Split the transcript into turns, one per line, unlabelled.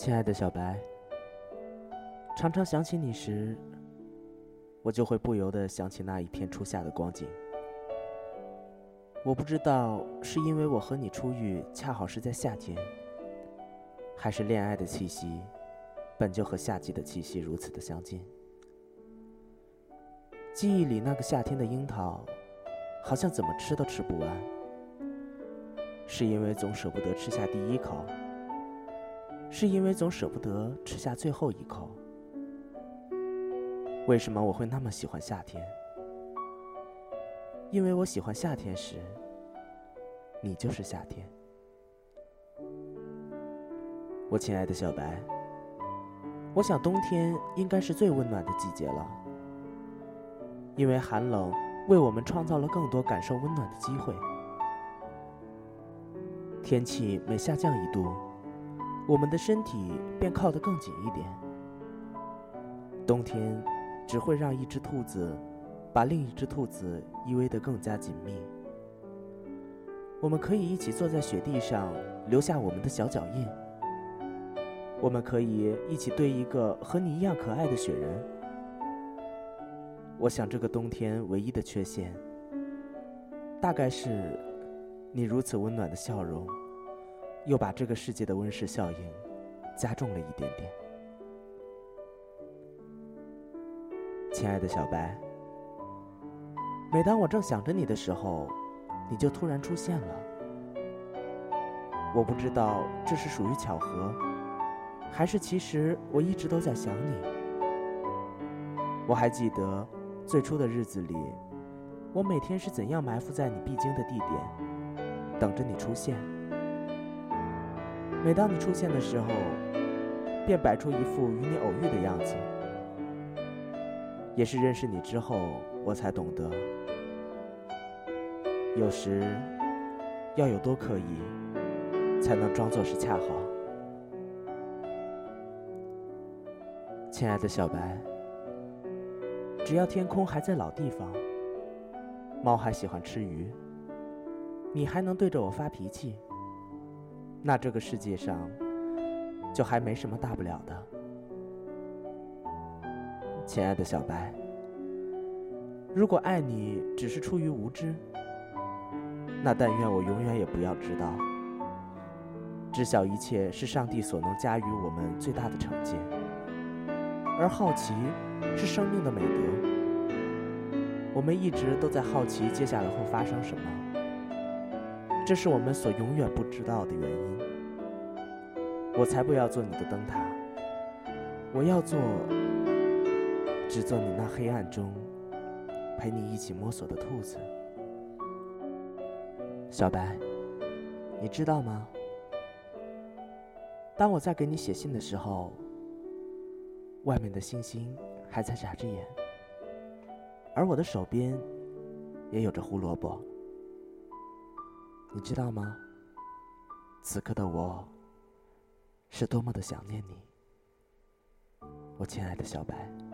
亲爱的小白，常常想起你时，我就会不由得想起那一片初夏的光景。我不知道是因为我和你初遇恰好是在夏天，还是恋爱的气息本就和夏季的气息如此的相近。记忆里那个夏天的樱桃，好像怎么吃都吃不完，是因为总舍不得吃下第一口。是因为总舍不得吃下最后一口。为什么我会那么喜欢夏天？因为我喜欢夏天时，你就是夏天。我亲爱的小白，我想冬天应该是最温暖的季节了，因为寒冷为我们创造了更多感受温暖的机会。天气每下降一度。我们的身体便靠得更紧一点。冬天只会让一只兔子把另一只兔子依偎得更加紧密。我们可以一起坐在雪地上，留下我们的小脚印。我们可以一起堆一个和你一样可爱的雪人。我想，这个冬天唯一的缺陷，大概是你如此温暖的笑容。又把这个世界的温室效应加重了一点点。亲爱的小白，每当我正想着你的时候，你就突然出现了。我不知道这是属于巧合，还是其实我一直都在想你。我还记得最初的日子里，我每天是怎样埋伏在你必经的地点，等着你出现。每当你出现的时候，便摆出一副与你偶遇的样子。也是认识你之后，我才懂得，有时要有多刻意，才能装作是恰好。亲爱的小白，只要天空还在老地方，猫还喜欢吃鱼，你还能对着我发脾气。那这个世界上就还没什么大不了的，亲爱的小白。如果爱你只是出于无知，那但愿我永远也不要知道。知晓一切是上帝所能加于我们最大的惩戒，而好奇是生命的美德。我们一直都在好奇接下来会发生什么。这是我们所永远不知道的原因。我才不要做你的灯塔，我要做，只做你那黑暗中陪你一起摸索的兔子。小白，你知道吗？当我在给你写信的时候，外面的星星还在眨着眼，而我的手边也有着胡萝卜。你知道吗？此刻的我，是多么的想念你，我亲爱的小白。